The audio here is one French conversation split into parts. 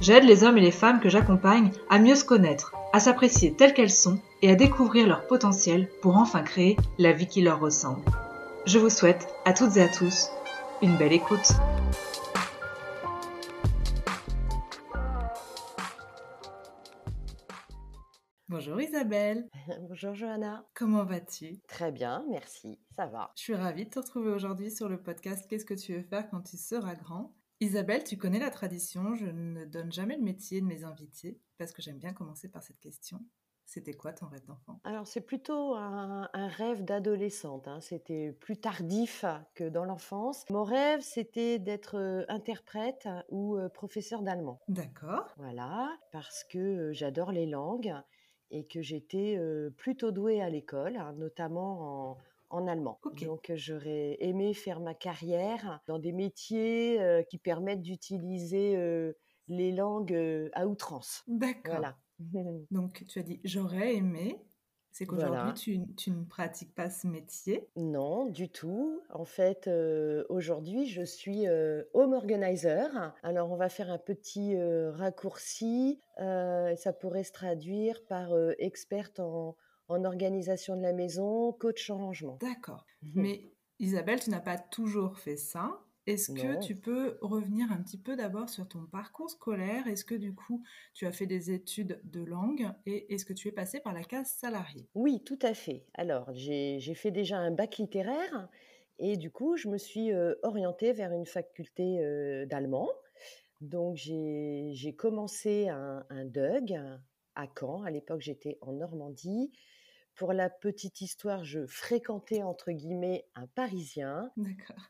J'aide les hommes et les femmes que j'accompagne à mieux se connaître, à s'apprécier telles qu'elles sont et à découvrir leur potentiel pour enfin créer la vie qui leur ressemble. Je vous souhaite à toutes et à tous une belle écoute. Bonjour Isabelle. Bonjour Johanna. Comment vas-tu? Très bien, merci, ça va. Je suis ravie de te retrouver aujourd'hui sur le podcast Qu'est-ce que tu veux faire quand tu seras grand? Isabelle, tu connais la tradition, je ne donne jamais le métier de mes invités parce que j'aime bien commencer par cette question. C'était quoi ton rêve d'enfant? Alors c'est plutôt un, rêve d'adolescente, hein. c'était plus tardif que dans l'enfance. Mon rêve c'était d'être euh, interprète ou euh, professeur d'allemand. D'accord. Voilà, parce que euh, j'adore les langues et que j'étais plutôt douée à l'école, hein, notamment en, en allemand. Donc j'aurais aimé faire ma carrière dans des métiers qui permettent d'utiliser les langues à outrance. D'accord. Voilà. Donc tu as dit j'aurais aimé. C'est qu'aujourd'hui, tu, ne pratiques pas ce métier Non, du tout. En fait, aujourd'hui, je suis home organizer. Alors, on va faire un petit raccourci. ça pourrait se traduire par experte en, en organisation de la maison, coach en rangement. D'accord. Mhm. Mais Isabelle, tu n'as pas toujours fait ça. Est-ce que tu peux revenir un petit peu d'abord sur ton parcours scolaire? Est-ce que du coup, tu as fait des études de langue et est-ce que tu es passé par la case salariée? Oui, tout à fait. Alors, j'ai fait déjà un bac littéraire et du coup, je me suis euh, orientée vers une faculté euh, d'allemand. Donc, j'ai commencé un, un DUG à Caen. À l'époque, j'étais en Normandie. Pour la petite histoire, je fréquentais entre guillemets un Parisien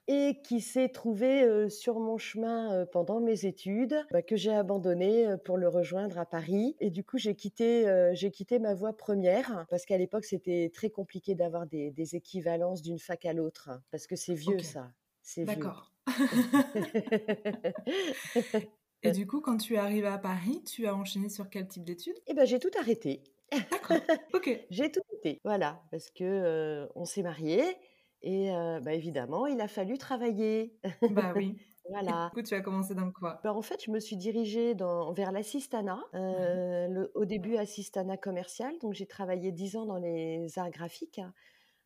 et qui s'est trouvé sur mon chemin pendant mes études, bah, que j'ai abandonné pour le rejoindre à Paris. Et du coup, j'ai quitté, j'ai quitté ma voie première parce qu'à l'époque, c'était très compliqué d'avoir des, équivalences d'une fac à l'autre parce que c'est vieux ça. C'est D'accord. Et du coup, quand tu es arrivé à Paris, tu as enchaîné sur quel type d'études? Eh ben, j'ai tout arrêté. D'accord. Ok. j'ai tout été. Voilà, parce que on s'est mariés et bah, évidemment, il a fallu travailler. Bah oui. Voilà. du coup, tu as commencé dans quoi? Bah, En fait, je me suis dirigée dans, vers l'assistanat. Mmh au début, assistana commercial. Donc, j'ai travaillé dix ans dans les arts graphiques,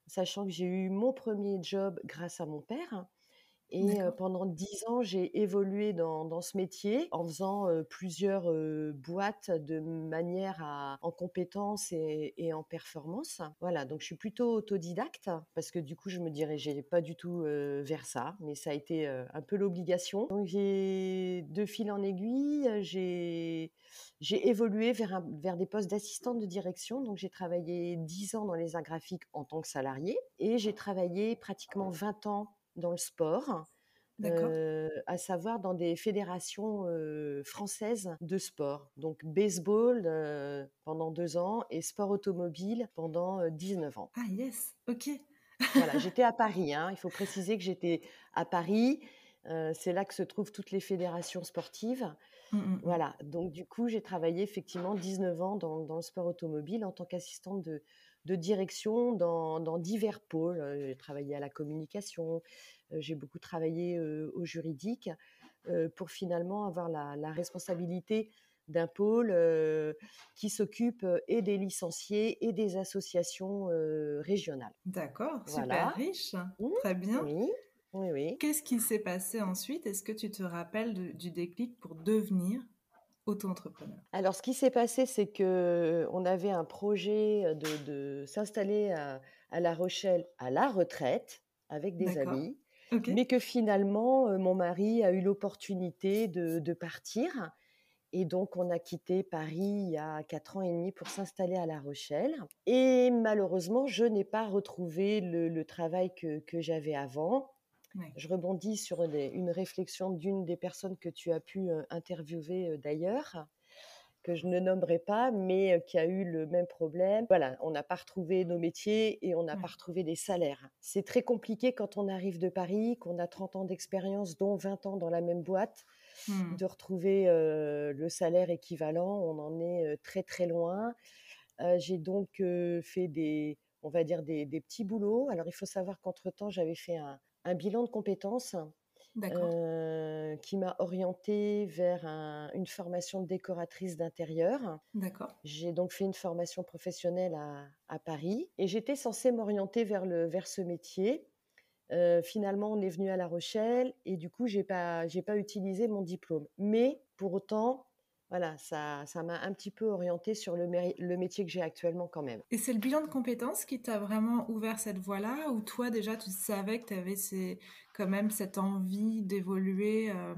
sachant que j'ai eu mon premier job grâce à mon père. Et pendant dix ans, j'ai évolué dans, ce métier en faisant plusieurs boîtes de manière à en compétences et, en performance. Voilà, donc je suis plutôt autodidacte parce que du coup, je me dirigeais pas du tout vers ça, mais ça a été un peu l'obligation. Donc j'ai de fil en aiguille, j'ai j'ai évolué vers, vers des postes d'assistante de direction. Donc j'ai travaillé dix ans dans les arts graphiques en tant que salarié et j'ai travaillé pratiquement 20 ans dans le sport, à savoir dans des fédérations françaises de sport. Donc baseball pendant deux ans et sport automobile pendant 19 ans. Ah yes, ok. voilà, j'étais à Paris. Hein. Il faut préciser que j'étais à Paris. c'est là que se trouvent toutes les fédérations sportives. Mmh, mmh, mmh. Voilà, donc du coup, j'ai travaillé effectivement 19 ans dans, dans le sport automobile en tant qu'assistante de, de direction dans, divers pôles. J'ai travaillé à la communication, j'ai beaucoup travaillé au juridique pour finalement avoir la, responsabilité d'un pôle qui s'occupe et des licenciés et des associations régionales. D'accord, super riche, mmh, très bien. Oui, oui, oui. Qu'est-ce qui s'est passé ensuite? Est-ce que tu te rappelles du déclic pour devenir auto-entrepreneur Alors, ce qui s'est passé, c'est que on avait un projet de, s'installer à, La Rochelle à la retraite avec des amis, mais que finalement, mon mari a eu l'opportunité de, partir. Et donc, on a quitté Paris il y a quatre ans et demi pour s'installer à La Rochelle. Et malheureusement, je n'ai pas retrouvé le, travail que j'avais avant. Je rebondis sur une réflexion d'une des personnes que tu as pu interviewer d'ailleurs. que je ne nommerai pas, mais qui a eu le même problème. Voilà, on n'a pas retrouvé nos métiers et on n'a pas retrouvé les salaires. C'est très compliqué quand on arrive de Paris, qu'on a 30 ans d'expérience, dont 20 ans dans la même boîte, mmh. de retrouver le salaire équivalent. On en est très très loin. J'ai donc fait des, on va dire des, petits boulots. Alors il faut savoir qu'entre-temps, j'avais fait un, bilan de compétences euh, qui m'a orientée vers une formation de décoratrice d'intérieur. D'accord. J'ai donc fait une formation professionnelle à, Paris et j'étais censée m'orienter vers, vers ce métier. Euh, finalement, on est venu à La Rochelle et du coup, j'ai pas, j'ai pas utilisé mon diplôme. Mais pour autant, voilà, ça, ça m'a un petit peu orienté sur le, le métier que j'ai actuellement quand même. Et c'est le bilan de compétences qui t'a vraiment ouvert cette voie-là ou toi déjà tu savais que tu avais ces, quand même cette envie d'évoluer euh,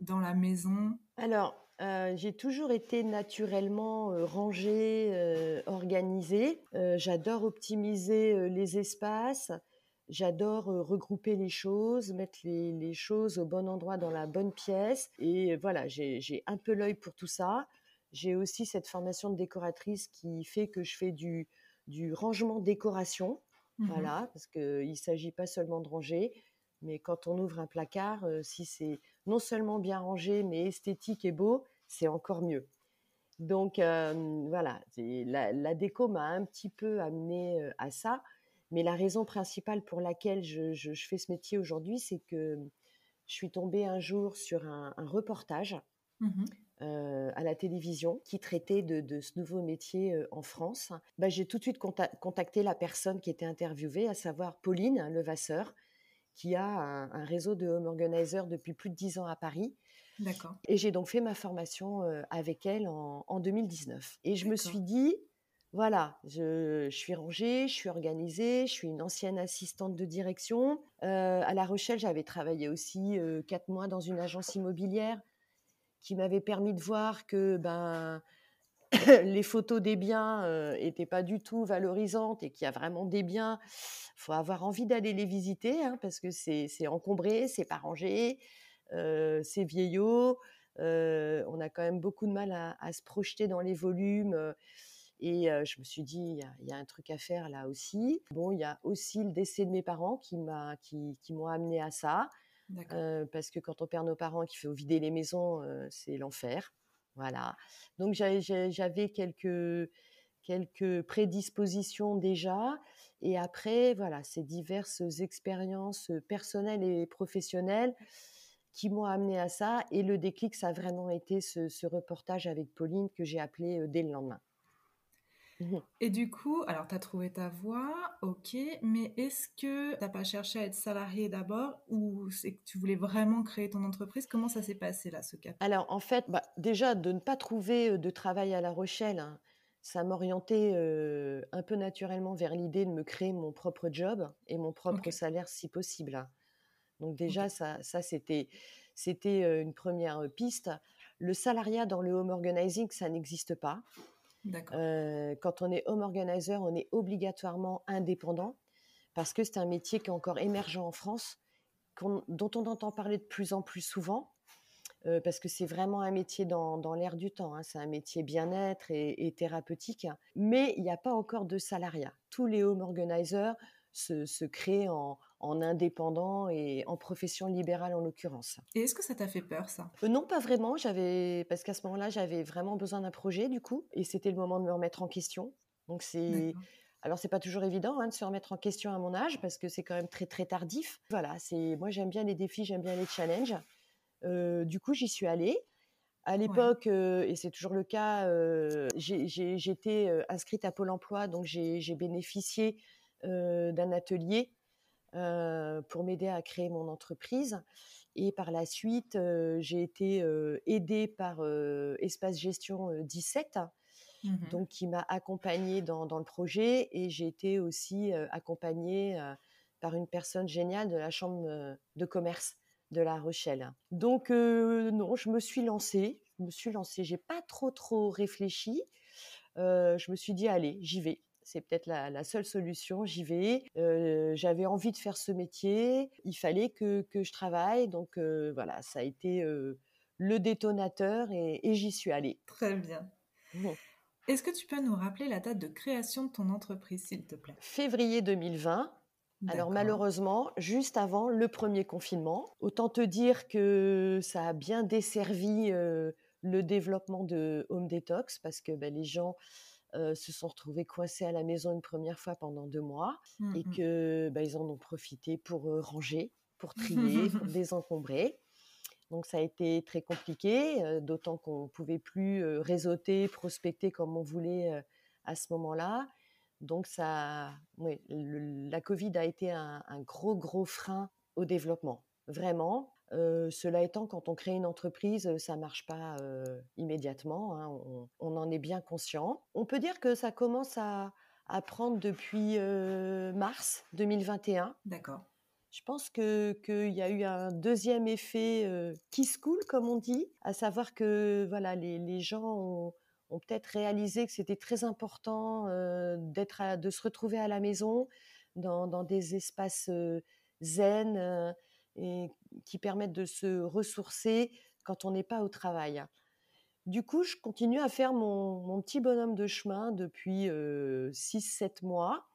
dans la maison? Alors, euh, j'ai toujours été naturellement euh, rangée, organisée. J'adore optimiser les espaces. J'adore regrouper les choses, mettre les, choses au bon endroit dans la bonne pièce. Et voilà, j'ai un peu l'œil pour tout ça. J'ai aussi cette formation de décoratrice qui fait que je fais du, du rangement décoration. Mmh voilà, parce qu'il ne s'agit pas seulement de ranger, mais quand on ouvre un placard, si c'est non seulement bien rangé, mais esthétique et beau, c'est encore mieux. Donc voilà, la, la, déco m'a un petit peu amené à ça. Mais la raison principale pour laquelle je, fais ce métier aujourd'hui, c'est que je suis tombée un jour sur un, reportage mmh euh, à la télévision qui traitait de, ce nouveau métier euh, en France. Bah, j'ai tout de suite contacté la personne qui était interviewée, à savoir Pauline Levasseur, qui a un, réseau de home organizers depuis plus de dix ans à Paris. Et j'ai donc fait ma formation avec elle en, en 2019. Et je me suis dit, voilà, je, suis rangée, je suis organisée, je suis une ancienne assistante de direction. Euh, à La Rochelle, j'avais travaillé aussi euh, quatre mois dans une agence immobilière qui m'avait permis de voir que ben, les photos des biens n'étaient euh, pas du tout valorisantes et qu'il y a vraiment des biens, il faut avoir envie d'aller les visiter hein, parce que c'est encombré, c'est pas rangé, c'est vieillot. on a quand même beaucoup de mal à, à se projeter dans les volumes. Et je me suis dit, il y, a un truc à faire là aussi. Bon, il y a aussi le décès de mes parents qui m'ont qui, qui amené à ça. parce que quand on perd nos parents, qu'il faut vider les maisons, c'est l'enfer. Voilà. Donc j'avais quelques, quelques prédispositions déjà. Et après, voilà, ces diverses expériences personnelles et professionnelles qui m'ont amené à ça. Et le déclic, ça a vraiment été ce, ce reportage avec Pauline que j'ai appelé dès le lendemain. Mmh Et du coup, alors tu as trouvé ta voie, ok, mais est-ce que tu n'as pas cherché à être salarié d'abord ou c'est que tu voulais vraiment créer ton entreprise? Comment ça s'est passé là, ce cap? Alors en fait, bah, déjà de ne pas trouver de travail à La Rochelle, hein, ça m'orientait un peu naturellement vers l'idée de me créer mon propre job et mon propre salaire si possible. Hein. Donc déjà, ça, ça c'était, c'était une première piste. Le salariat dans le home organizing, ça n'existe pas. Quand on est home organizer, on est obligatoirement indépendant parce que c'est un métier qui est encore émergent en France, dont on entend parler de plus en plus souvent. Parce que c'est vraiment un métier dans, dans l'air du temps. Hein. C'est un métier bien-être et, thérapeutique, mais il n'y a pas encore de salariat. Tous les home organizers se, en, en indépendant et en profession libérale en l'occurrence. Et est-ce que ça t'a fait peur ça? Euh, Non, pas vraiment. J'avais parce qu'à ce moment-là, j'avais vraiment besoin d'un projet du coup, et c'était le moment de me remettre en question. Donc c'est alors c'est pas toujours évident hein, de se remettre en question à mon âge parce que c'est quand même très très tardif. Voilà, c'est moi j'aime bien les défis, j'aime bien les challenges. Euh, du coup, j'y suis allée. À l'époque, euh, et c'est toujours le cas, j'étais inscrite à Pôle Emploi, donc j'ai bénéficié d'un atelier euh, pour m'aider à créer mon entreprise. Et par la suite, euh, j'ai été euh, aidée par Espace Gestion 17, mmh donc qui m'a accompagnée dans, dans, le projet. Et j'ai été aussi accompagnée par une personne géniale de la Chambre de commerce de La Rochelle. Donc non, je me suis lancée. Je me suis lancée. J'ai pas trop trop réfléchi. je me suis dit allez, j'y vais c'est peut-être la, seule solution, j'y vais. Euh, j'avais envie de faire ce métier, il fallait que, je travaille, donc euh, voilà, ça a été euh, le détonateur et, j'y suis allée. Très bien. Est-ce que tu peux nous rappeler la date de création de ton entreprise, s'il te plaît? Février 2020. Alors malheureusement, juste avant le premier confinement, autant te dire que ça a bien desservi le développement de Home Detox parce que ben, les gens euh, se sont retrouvés coincés à la maison une première fois pendant deux mois mmh, et que ben, ils en ont profité pour euh, ranger, pour trier, pour désencombrer. Donc ça a été très compliqué, d'autant qu'on ne pouvait plus réseauter, prospecter comme on voulait à ce moment-là. Donc ça, la Covid a été un, gros, gros frein au développement, vraiment. Cela étant, quand on crée une entreprise, ça marche pas immédiatement. Hein, on, en est bien conscient. On peut dire que ça commence à, à prendre depuis mars 2021. D'accord. Je pense qu'il y a eu un deuxième effet qui se coule, comme on dit, à savoir que voilà, les, les gens ont, ont peut-être réalisé que c'était très important d'être, de se retrouver à la maison, dans, dans des espaces zen et qui permettent de se ressourcer quand on n'est pas au travail. Du coup, je continue à faire mon, mon petit bonhomme de chemin depuis 6-7 mois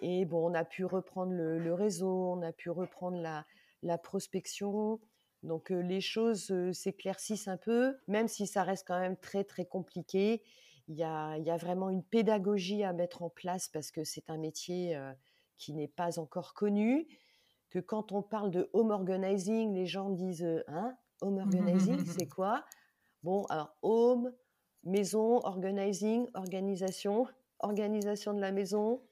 et bon, on a pu reprendre le, réseau, on a pu reprendre la, la prospection. Donc les choses s'éclaircissent un peu, même si ça reste quand même très très compliqué. Il y a, il y a vraiment une pédagogie à mettre en place parce que c'est un métier qui n'est pas encore connu. Que quand on parle de home organizing, les gens disent hein, home organizing, c'est quoi? Bon, alors home, maison, organizing, organisation, organisation de la maison,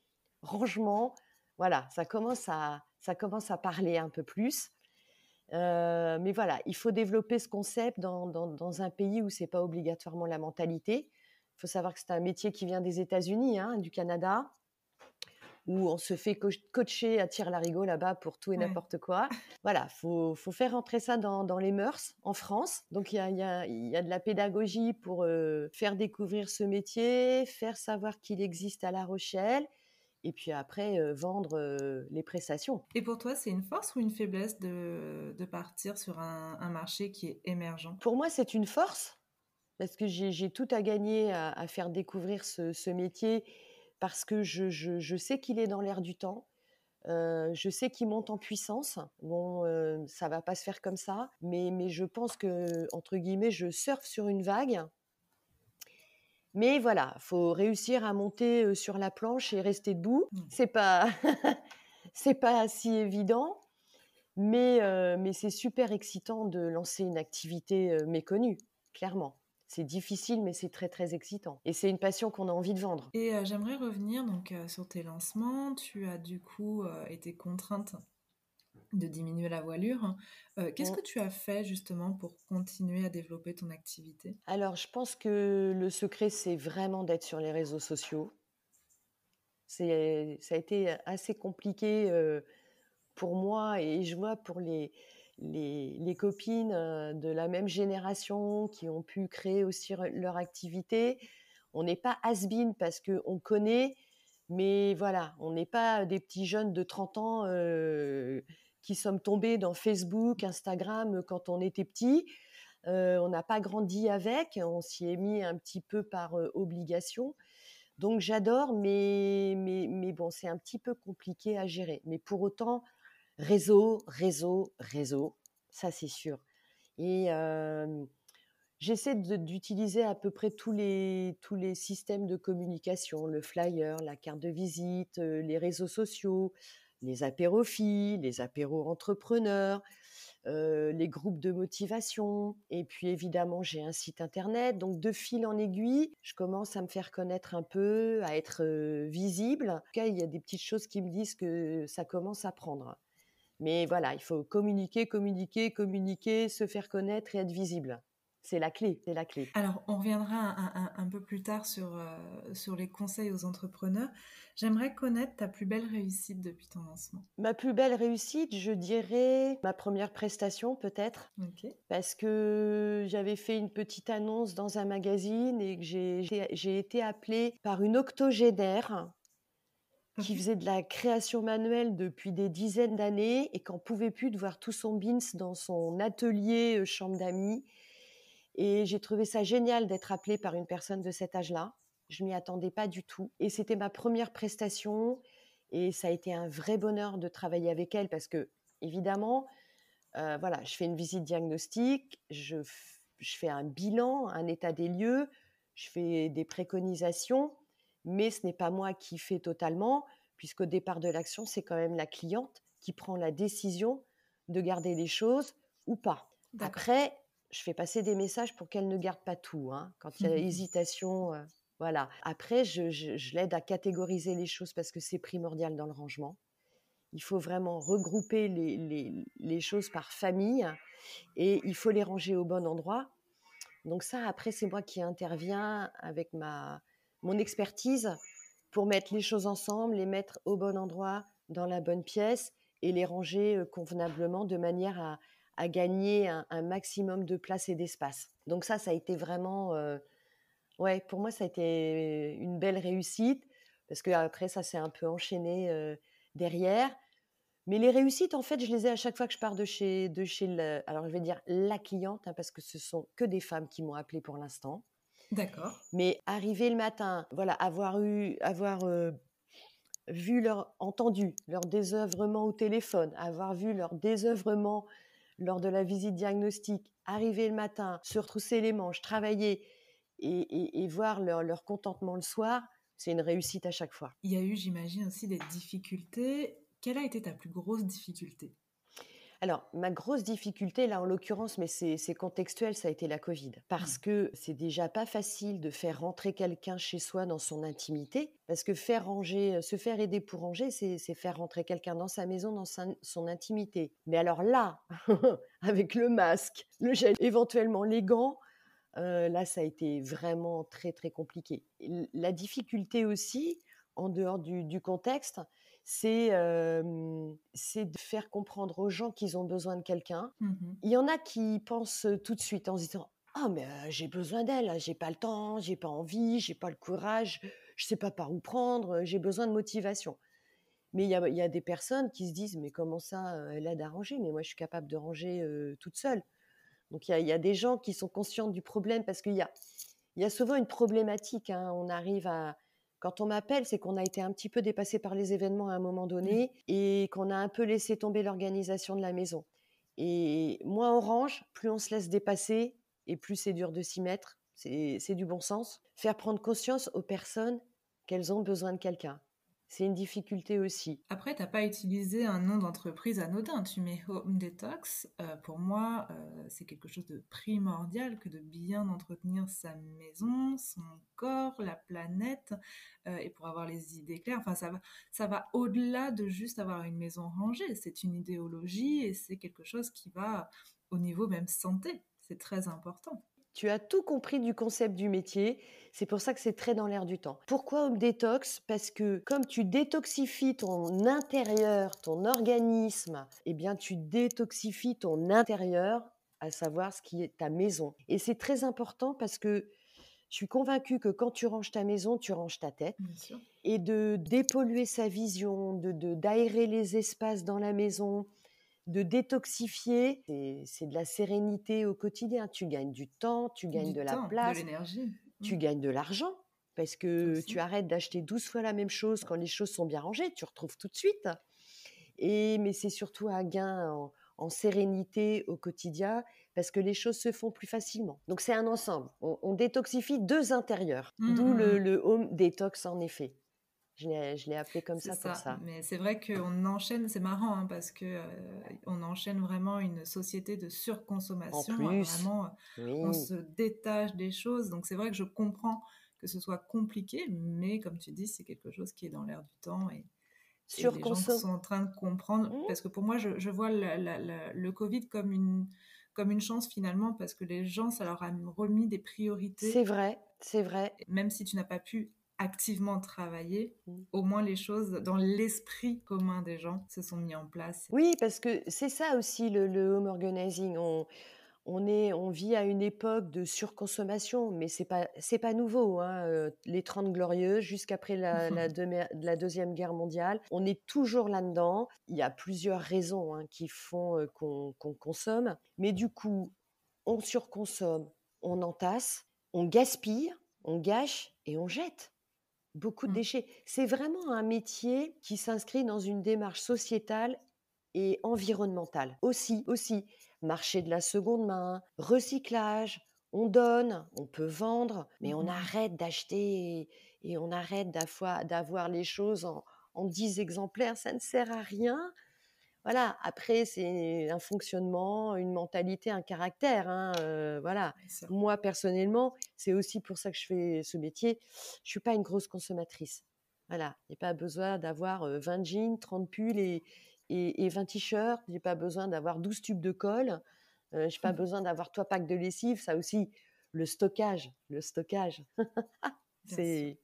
rangement. Voilà, ça commence à, ça commence à parler un peu plus. Euh, mais voilà, il faut développer ce concept dans, dans, un pays où c'est pas obligatoirement la mentalité. Il faut savoir que c'est un métier qui vient des États-Unis, hein, du Canada, où on se fait coacher à tir larigot là-bas pour tout et n'importe quoi. Voilà, faut, faut faire rentrer ça dans, dans les mœurs en France. Donc il y a, y, a, y a, de la pédagogie pour euh, faire découvrir ce métier, faire savoir qu'il existe à La Rochelle et puis après vendre les prestations. Et pour toi, c'est une force ou une faiblesse de, de partir sur un, un, marché qui est émergent? Pour moi, c'est une force parce que j'ai tout à gagner à, à faire découvrir ce, ce, métier parce que je, je, je sais qu'il est dans l'air du temps. Euh, je sais qu'il monte en puissance. Bon, euh, ça va pas se faire comme ça, mais, mais je pense que entre guillemets, je surfe sur une vague mais voilà, faut réussir à monter sur la planche et rester debout. Mmh. C'est pas, c'est pas si évident, mais, mais c'est super excitant de lancer une activité méconnue, clairement. C'est difficile, mais c'est très très excitant. Et c'est une passion qu'on a envie de vendre. Et j'aimerais revenir donc sur tes lancements. Tu as du coup été contrainte de diminuer la voilure. Euh, qu'est-ce que tu as fait justement pour continuer à développer ton activité? Alors, je pense que le secret, c'est vraiment d'être sur les réseaux sociaux. C'est, ça a été assez compliqué euh, pour moi et je vois pour les, les, copines euh, de la même génération qui ont pu créer aussi leur activité. On n'est pas has parce qu'on connaît, mais voilà, on n'est pas des petits jeunes de 30 ans qui sommes tombés dans Facebook, Instagram quand on était petit. Euh, on n'a pas grandi avec, on s'y est mis un petit peu par euh, obligation. Donc j'adore, mais, mais, mais bon, c'est un petit peu compliqué à gérer. Mais pour autant, réseau, réseau, réseau, ça c'est sûr. Et j'essaie d'utiliser à peu près tous les, tous les systèmes de communication, le flyer, la carte de visite, les réseaux sociaux, les apérophiles, les apéros entrepreneurs, les groupes de motivation. Et puis évidemment, j'ai un site internet. Donc de fil en aiguille, je commence à me faire connaître un peu, à être visible. En tout cas, il y a des petites choses qui me disent que ça commence à prendre. Mais voilà, il faut communiquer, communiquer, communiquer, se faire connaître et être visible c'est la clé, c'est la clé. Alors, on reviendra un, peu plus tard sur, euh, sur les conseils aux entrepreneurs. J'aimerais connaître ta plus belle réussite depuis ton lancement. Ma plus belle réussite, je dirais ma première prestation peut-être. Parce que j'avais fait une petite annonce dans un magazine et que j'ai été appelée par une octogénaire qui faisait de la création manuelle depuis des dizaines d'années et qu'en pouvait plus de voir tout son bins dans son atelier euh, chambre d'amis Et j'ai trouvé ça génial d'être appelée par une personne de cet âge-là. Je m'y attendais pas du tout. Et c'était ma première prestation. Et ça a été un vrai bonheur de travailler avec elle parce que, évidemment, euh, voilà, je fais une visite diagnostique, je, je fais un bilan, un état des lieux, je fais des préconisations, mais ce n'est pas moi qui fais totalement, puisqu'au départ de l'action, c'est quand même la cliente qui prend la décision de garder les choses ou pas. Après, je fais passer des messages pour qu'elle ne garde pas tout. Hein. Quand il y a hésitation, euh, voilà. Après, je, l'aide à catégoriser les choses parce que c'est primordial dans le rangement. Il faut vraiment regrouper les, choses par famille et il faut les ranger au bon endroit. Donc ça, après, c'est moi qui interviens avec ma, mon expertise pour mettre les choses ensemble, les mettre au bon endroit, dans la bonne pièce et les ranger euh, convenablement de manière à, gagner un, maximum de place et d'espace. Donc ça, ça a été vraiment, euh, ouais, pour moi, ça a été une belle réussite parce que après ça s'est un peu enchaîné euh, derrière. Mais les réussites, en fait, je les ai à chaque fois que je pars de chez, de chez le, alors je vais dire la cliente, hein, parce que ce sont que des femmes qui m'ont appelé pour l'instant. D'accord. Mais arriver le matin, voilà, avoir eu, avoir euh, vu leur, entendu leur désœuvrement au téléphone, avoir vu leur désœuvrement lors de la visite diagnostique, arriver le matin, se retrousser les manches, travailler et, voir leur, contentement le soir, c'est une réussite à chaque fois. Il y a eu, j'imagine, aussi des difficultés. Quelle a été ta plus grosse difficulté? Alors, ma grosse difficulté, là en l'occurrence, mais c'est contextuel, ça a été la Covid. Parce mmh. que c'est déjà pas facile de faire rentrer quelqu'un chez soi dans son intimité. Parce que faire ranger, euh, se faire aider pour ranger, c'est faire rentrer quelqu'un dans sa maison, dans son intimité. Mais alors là, avec le masque, le gel, éventuellement les gants, euh, là, ça a été vraiment très, très compliqué. La difficulté aussi, en dehors du contexte, c'est de faire comprendre aux gens qu'ils ont besoin de quelqu'un. Mmh Il y en a qui pensent tout de suite en se disant ah mais j'ai besoin d'elle, j'ai pas le temps, j'ai pas envie, j'ai pas le courage, je sais pas par où prendre, j'ai besoin de motivation. Mais il y a, y a, des personnes qui se disent mais comment ça, elle aide à ranger, mais moi je suis capable de ranger toute seule. Donc il y a, y a, des gens qui sont conscients du problème parce qu'il y a, y a souvent une problématique. Hein. On arrive à, quand on m'appelle, c'est qu'on a été un petit peu dépassé par les événements à un moment donné et qu'on a un peu laissé tomber l'organisation de la maison. Et moins on range, plus on se laisse dépasser et plus c'est dur de s'y mettre. C'est du bon sens. Faire prendre conscience aux personnes qu'elles ont besoin de quelqu'un c'est une difficulté aussi. Après, tu n'as pas utilisé un nom d'entreprise anodin, tu mets Home Detox. Euh, pour moi, euh, c'est quelque chose de primordial que de bien entretenir sa maison, son corps, la planète, euh, et pour avoir les idées claires. Enfin, ça va, ça va au-delà de juste avoir une maison rangée. C'est une idéologie et c'est quelque chose qui va au niveau même santé. C'est très important. Tu as tout compris du concept du métier. C'est pour ça que c'est très dans l'air du temps. Pourquoi Home Detox? Parce que comme tu détoxifies ton intérieur, ton organisme, eh bien tu détoxifies ton intérieur, à savoir ce qui est ta maison. Et c'est très important parce que je suis convaincue que quand tu ranges ta maison, tu ranges ta tête. Et de dépolluer sa vision, de d'aérer les espaces dans la maison, de détoxifier, c'est de la sérénité au quotidien. Tu gagnes du temps, tu gagnes de la place, de l'énergie. Tu mmh. gagnes de l'argent parce que tu arrêtes d'acheter 12 fois la même chose quand les choses sont bien rangées, tu retrouves tout de suite. Et mais c'est surtout un gain en, sérénité au quotidien parce que les choses se font plus facilement. Donc c'est un ensemble. On, détoxifie deux intérieurs, mmh, d'où mmh, le, le home détox en effet. Je l'ai appelé comme ça, pour ça. Mais c'est vrai qu'on enchaîne, c'est marrant hein, parce que euh, on enchaîne vraiment une société de surconsommation. En plus, vraiment, on se détache des choses. Donc c'est vrai que je comprends que ce soit compliqué, mais comme tu dis, c'est quelque chose qui est dans l'air du temps et, et les gens sont en train de comprendre. Mmh. Parce que pour moi, je, je vois le Covid comme une comme une chance finalement parce que les gens, ça leur a remis des priorités. C'est vrai, c'est vrai. Même si tu n'as pas pu activement travailler, mmh. au moins les choses dans l'esprit commun des gens se sont mis en place. Oui, parce que c'est ça aussi le, home organizing. On, on, est, on vit à une époque de surconsommation, mais c'est pas c'est pas nouveau. Hein. Euh, les 30 glorieuses jusqu'après la, la, la, deuxième guerre mondiale, on est toujours là-dedans. Il y a plusieurs raisons hein, qui font euh, qu'on consomme, mais du coup, on surconsomme, on entasse, on gaspille, on gâche et on jette beaucoup de Mmh. déchets. C'est vraiment un métier qui s'inscrit dans une démarche sociétale et environnementale. Aussi, aussi, marché de la seconde main, recyclage, on donne, on peut vendre, mais on Mmh. arrête d'acheter et, on arrête d'avoir d'avoir les choses en, en 10 exemplaires, ça ne sert à rien. Voilà, après, c'est un fonctionnement, une mentalité, un caractère. hein, euh, voilà. Moi, personnellement, c'est aussi pour ça que je fais ce métier. Je suis pas une grosse consommatrice. Voilà, j'ai pas besoin d'avoir euh, 20 jeans, 30 pulls et, et, et 20 t-shirts. J'ai pas besoin d'avoir 12 tubes de colle. Euh, j'ai pas Mmh. besoin d'avoir trois packs de lessive. Ça aussi, le stockage, le stockage, c'est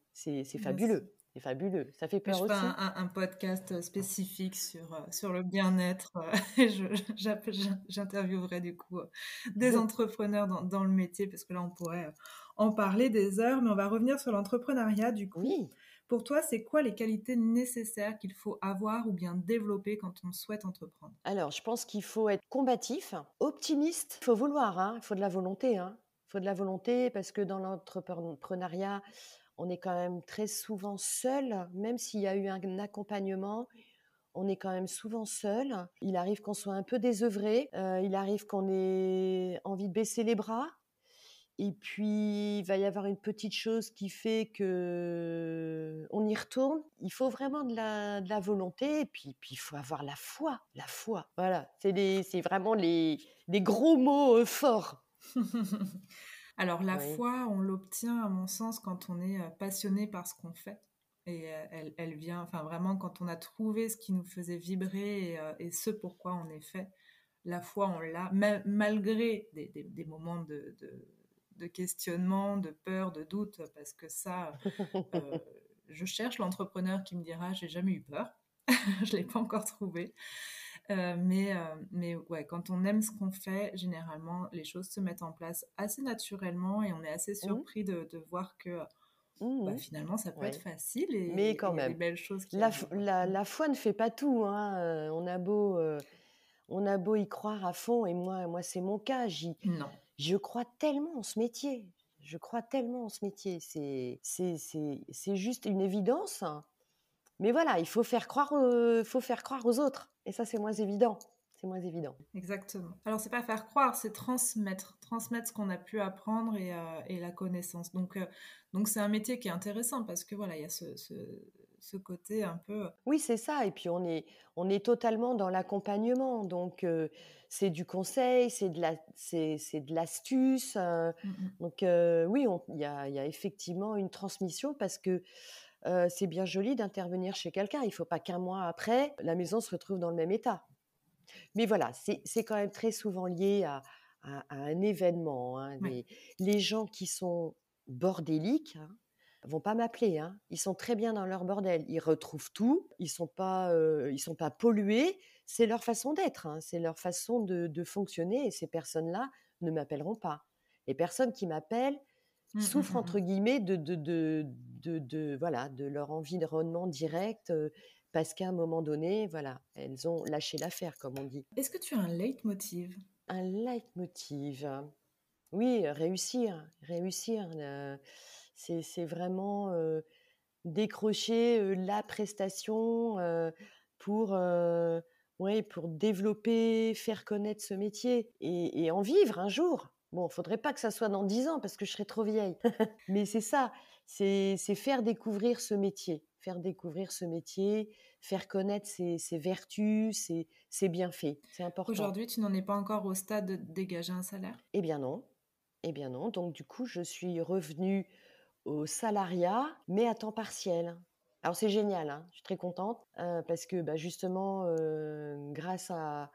fabuleux. C'est fabuleux. Ça fait peur je aussi. fais un, un- un podcast spécifique sur, euh, sur le bien-être. euh, J'interviewerai du coup euh, des entrepreneurs dans, dans le métier parce que là, on pourrait en parler des heures. Mais on va revenir sur l'entrepreneuriat du coup. Oui. Pour toi, c'est quoi les qualités nécessaires qu'il faut avoir ou bien développer quand on souhaite entreprendre? Alors, je pense qu'il faut être combatif, optimiste. Il faut vouloir, hein, il faut de la volonté. hein. Il faut de la volonté parce que dans l'entrepreneuriat, on est quand même très souvent seul, même s'il y a eu un accompagnement. On est quand même souvent seul. Il arrive qu'on soit un peu désœuvré. euh, il arrive qu'on ait envie de baisser les bras. Et puis, il va y avoir une petite chose qui fait que on y retourne. Il faut vraiment de la, de la volonté. Et puis, puis, il faut avoir la foi. La foi. Voilà. C'est les- c'est vraiment les, les gros mots euh, forts. Alors, la Oui. foi, on l'obtient, à mon sens, quand on est euh, passionné par ce qu'on fait. Et euh, elle, elle vient, enfin, vraiment, quand on a trouvé ce qui nous faisait vibrer et, euh, et ce pourquoi on est fait. La foi, on l'a, ma- malgré des, des- des moments de, de- de questionnement, de peur, de doute, parce que ça, euh, je cherche l'entrepreneur qui me dira j'ai jamais eu peur. je l'ai pas encore trouvé. Euh, mais, euh, mais ouais, quand on aime ce qu'on fait, généralement, les choses se mettent en place assez naturellement et on est assez surpris de, de voir que Mhm. bah, finalement, ça peut Ouais. être facile et Mais et quand il y a des même. belles choses qui La, arrivent. f- la, la foi ne fait pas tout. hein. Euh, On a beau, euh, on a beau y croire à fond, et moi, moi c'est mon cas. J'y, Non. je crois tellement en ce métier. Je crois tellement en ce métier. C'est, c'est, c'est, c'est juste une évidence. hein. Mais voilà, il faut faire croire, euh, faut faire croire aux autres. Et ça, c'est moins évident. C'est moins évident. Exactement. Alors, c'est pas faire croire, c'est transmettre, transmettre ce qu'on a pu apprendre et, euh, et la connaissance. Donc, euh, donc c'est un métier qui est intéressant parce que voilà, il y a ce, ce, ce côté un peu. Oui, c'est ça. Et puis on est, on est totalement dans l'accompagnement. Donc euh, c'est du conseil, c'est de la, c'est, de l'astuce. euh, Mm, mm. donc euh, oui, il y a, il y a effectivement une transmission parce que euh, c'est bien joli d'intervenir chez quelqu'un. Il ne faut pas qu'un mois après, la maison se retrouve dans le même état. Mais voilà, c'est, quand même très souvent lié à, à- à un événement. hein. Ouais. Les, les gens qui sont bordéliques hein, vont pas m'appeler. hein. Ils sont très bien dans leur bordel. Ils retrouvent tout. Ils sont pas, euh, ils sont pas pollués. C'est leur façon d'être. hein. C'est leur façon de, de fonctionner. Et ces personnes-là ne m'appelleront pas. Les personnes qui m'appellent Mm, mm, souffrent mm, entre guillemets de, de, de, de, de- voilà de leur environnement direct parce qu'à un moment donné, voilà, elles ont lâché l'affaire, comme on dit. Est-ce que tu as un leitmotiv? Un leitmotiv? Oui, réussir, réussir. euh, c'est vraiment euh, décrocher euh, la prestation pour, ouais, pour développer, faire connaître ce métier et, et en vivre un jour. Bon, faudrait pas que ça soit dans dix ans parce que je serais trop vieille. Mais c'est ça, c'est faire découvrir ce métier, faire découvrir ce métier, faire connaître ses, ses vertus, ses, ses bienfaits. C'est important. Aujourd'hui, tu n'en es pas encore au stade de dégager un salaire? Eh bien non. Eh bien non. Donc du coup, je suis revenue au salariat, mais à temps partiel. Alors c'est génial, hein. je suis très contente euh, parce que bah, justement, euh, grâce à,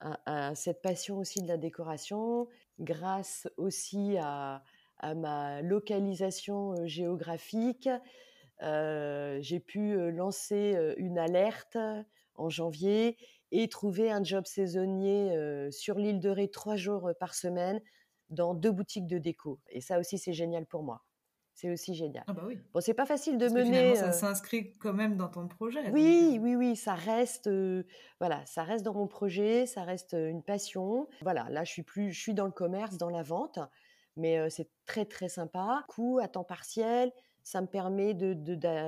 à- à cette passion aussi de la décoration, grâce aussi à, à ma localisation géographique, euh, j'ai pu lancer une alerte en janvier et trouver un job saisonnier sur l'île de Ré trois jours par semaine dans deux boutiques de déco. Et ça aussi, c'est génial pour moi. C'est aussi génial. Ah bah oui. Bon, c'est pas facile de Parce que mener. finalement, ça s'inscrit quand même dans ton projet. oui, oui, oui, ça reste, euh, voilà, ça reste dans mon projet, ça reste une passion. Voilà, là, je suis plus, je suis dans le commerce, dans la vente. Mais c'est très très sympa. Coup à temps partiel, ça me permet de,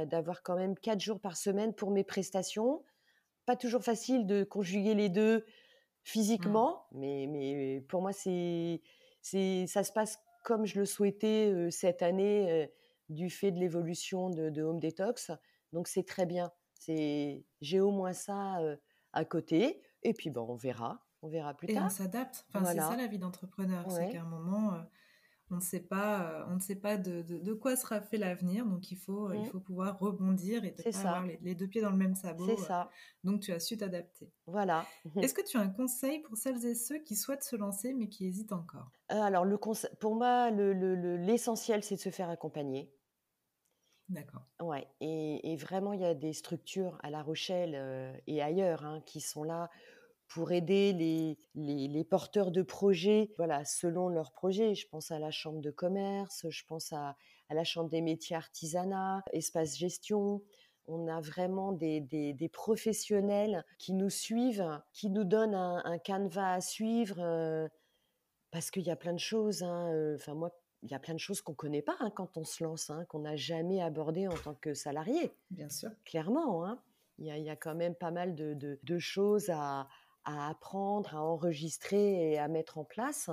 d'avoir quand même quatre jours par semaine pour mes prestations. Pas toujours facile de conjuguer les deux mmh. physiquement, mais, mais pour moi, c'est, c'est, ça se passe comme je le souhaitais cette année du fait de l'évolution de, Home Detox. Donc c'est très bien. C'est, j'ai au moins ça à côté. Et puis bon, on verra. On verra plus tard. Et on s'adapte. Enfin, c'est ça la vie d'entrepreneur. C'est qu'à un moment, on ne sait pas, euh, on ne sait pas de, de, quoi sera fait l'avenir, donc il faut, il mmh. faut pouvoir rebondir et pas avoir les, deux pieds dans le même sabot. C'est ça. Donc tu as su t'adapter. Voilà. Est-ce que tu as un conseil pour celles et ceux qui souhaitent se lancer mais qui hésitent encore? Euh, Alors le pour moi, l'essentiel le, c'est de se faire accompagner. D'accord. Ouais. Et, vraiment, il y a des structures à La Rochelle euh, et ailleurs hein, qui sont là pour aider les, les, porteurs de projets, voilà, selon leurs projets. Je pense à la chambre de commerce, je pense à, à la chambre des métiers artisanat, espace gestion. On a vraiment des, des, des, professionnels qui nous suivent, qui nous donnent un, un canevas à suivre, euh, parce qu'il y a plein de choses. Hein, euh, enfin, moi, il y a plein de choses qu'on ne connaît pas hein, quand on se lance, hein, qu'on n'a jamais abordé en tant que salarié. Bien sûr. Clairement, il, y a, il y a quand même pas mal de, de, de choses à, à apprendre, à enregistrer et à mettre en place.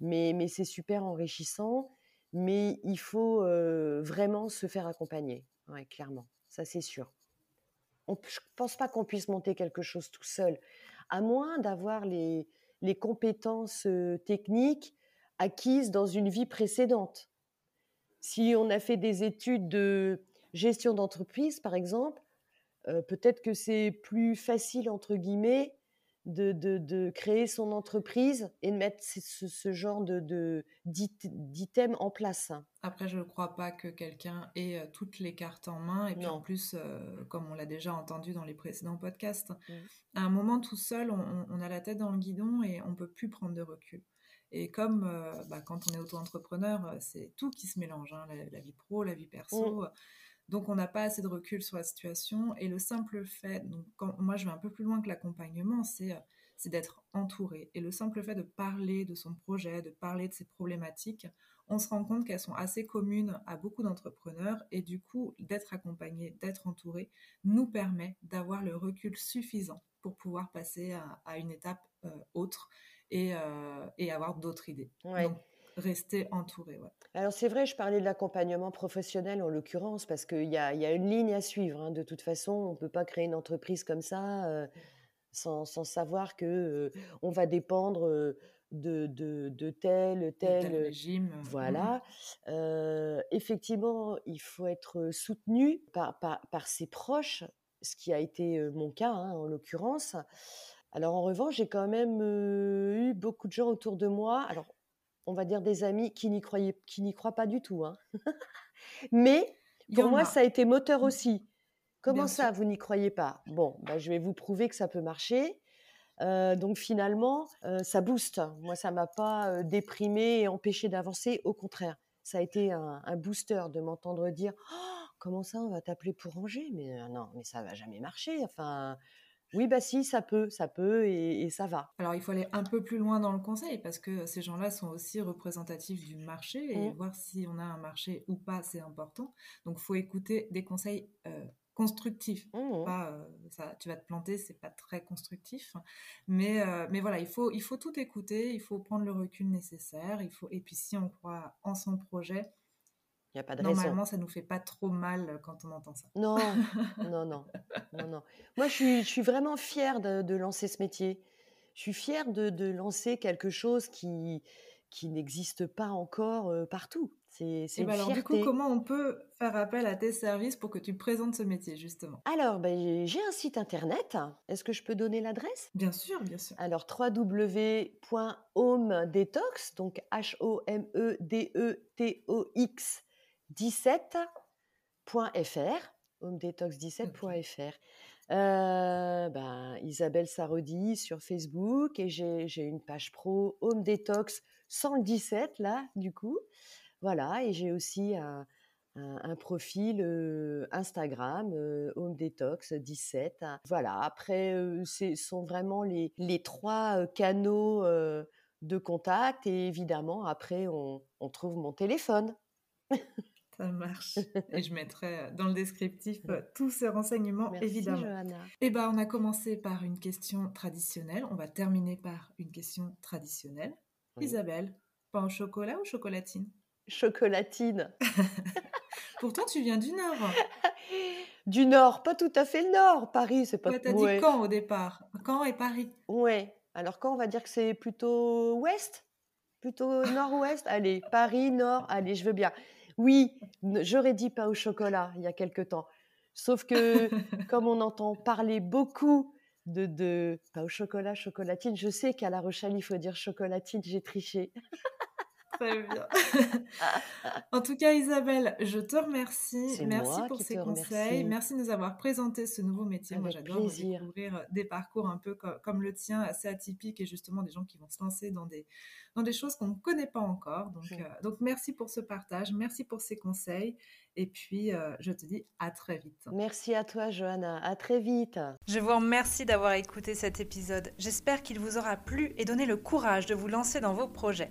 Mais, c'est super enrichissant. Mais il faut vraiment se faire accompagner, ouais, clairement. Ça, c'est sûr. je ne pense pas qu'on puisse monter quelque chose tout seul, à moins d'avoir les compétences techniques acquises dans une vie précédente. Si on a fait des études de gestion d'entreprise, par exemple, peut-être que c'est plus facile, entre guillemets, de, créer son entreprise et de mettre ce, genre de, d'items en place. Après, je ne crois pas que quelqu'un ait euh, toutes les cartes en main. Et puis en plus, euh, comme on l'a déjà entendu dans les précédents podcasts, mmh. à un moment tout seul, on, a la tête dans le guidon et on ne peut plus prendre de recul. Et comme euh, bah, quand on est auto-entrepreneur, c'est tout qui se mélange, hein, la, vie pro, la vie perso. Mmh. Donc, on n'a pas assez de recul sur la situation. Et le simple fait, donc, moi, je vais un peu plus loin que l'accompagnement, c'est, euh, c'est d'être entouré. Et le simple fait de parler de son projet, de parler de ses problématiques, on se rend compte qu'elles sont assez communes à beaucoup d'entrepreneurs. Et du coup, d'être accompagné, d'être entouré, nous permet d'avoir le recul suffisant pour pouvoir passer à, une étape euh, autre et, euh, et, avoir d'autres idées rester entouré. Alors c'est vrai, je parlais de l'accompagnement professionnel en l'occurrence, parce qu'il y a, y a, une ligne à suivre. Hein. De toute façon, on ne peut pas créer une entreprise comme ça euh, sans, sans, savoir que euh, on va dépendre euh, de, de, de tel, tel, régime. Voilà. Mmh. effectivement, il faut être soutenu par, par, par, ses proches, ce qui a été mon cas hein, en l'occurrence. Alors en revanche, j'ai quand même eu beaucoup de gens autour de moi. Alors on va dire des amis qui n'y croyaient, qui n'y croient pas du tout. Hein. Mais pour moi, ça a été moteur mmh. aussi. Comment ça, vous n'y croyez pas? Bon, bah, je vais vous prouver que ça peut marcher. Euh, donc finalement, euh, ça booste. Moi, ça m'a pas euh, déprimé et empêché d'avancer. Au contraire, ça a été un, booster de m'entendre dire «Oh, comment ça, on va t'appeler pour ranger? Mais non, mais ça va jamais marcher. Enfin, oui, bah si, ça peut, ça peut et, ça va. Alors il faut aller un peu plus loin dans le conseil parce que ces gens-là sont aussi représentatifs du marché et mmh. voir si on a un marché ou pas, c'est important. Donc il faut écouter des conseils euh, constructifs. Mmh. Pas, euh, ça, tu vas te planter, c'est pas très constructif. Mais, euh, mais voilà, il faut, il faut tout écouter, il faut prendre le recul nécessaire. Il faut, et puis si on croit en son projet, il a pas de Normalement, ça nous fait pas trop mal quand on entend ça. Non, non, non, non, non. Moi, je suis, je suis vraiment fière de, lancer ce métier. Je suis fière de, de lancer quelque chose qui, qui n'existe pas encore partout. C'est une ben alors, du coup, comment on peut faire appel à tes services pour que tu présentes ce métier, justement? Alors, ben, j'ai un site internet. Est-ce que je peux donner l'adresse? Bien sûr, bien sûr. Alors, www.homedetox, donc H-O-M-E-D-E-T-O-X 17.fr, homedetox17.fr. Euh, ben, Isabelle Sarodi sur Facebook et j'ai une page pro Home Detox sans le 17 là du coup. Voilà et j'ai aussi un, un, profil euh, Instagram euh, Home Detox 17. Voilà après ce sont vraiment les, les trois canaux de contact et évidemment, après, on, trouve mon téléphone. Ça marche. Et je mettrai euh, dans le descriptif euh, tous ces renseignements, Merci, évidemment. Johanna. Eh ben, on a commencé par une question traditionnelle. On va terminer par une question traditionnelle. Isabelle, pain au chocolat ou chocolatine? Chocolatine. Pourtant, tu viens du Nord. du Nord, pas tout à fait le Nord. Paris, c'est pas... Ouais, t'as dit quand au départ Quand et Paris Ouais. Alors quand on va dire que c'est plutôt ouest? Plutôt nord-ouest? Allez, Paris, nord, allez, je veux bien. Oui, j'aurais dit pas au chocolat il y a quelque temps. Sauf que comme on entend parler beaucoup de, de pas au chocolat, chocolatine, je sais qu'à La Rochelle, il faut dire chocolatine, j'ai triché. Très bien. en tout cas, Isabelle, je te remercie. Merci pour ces conseils. Merci de nous avoir présenté ce nouveau métier. moi, j'adore découvrir euh, des parcours un peu comme, le tien, assez atypiques et justement des gens qui vont se lancer dans des, dans des choses qu'on ne connaît pas encore. Donc, euh, donc, merci pour ce partage. Merci pour ces conseils. Et puis, euh, je te dis à très vite. Merci à toi, Johanna. À très vite. Je vous remercie d'avoir écouté cet épisode. J'espère qu'il vous aura plu et donné le courage de vous lancer dans vos projets.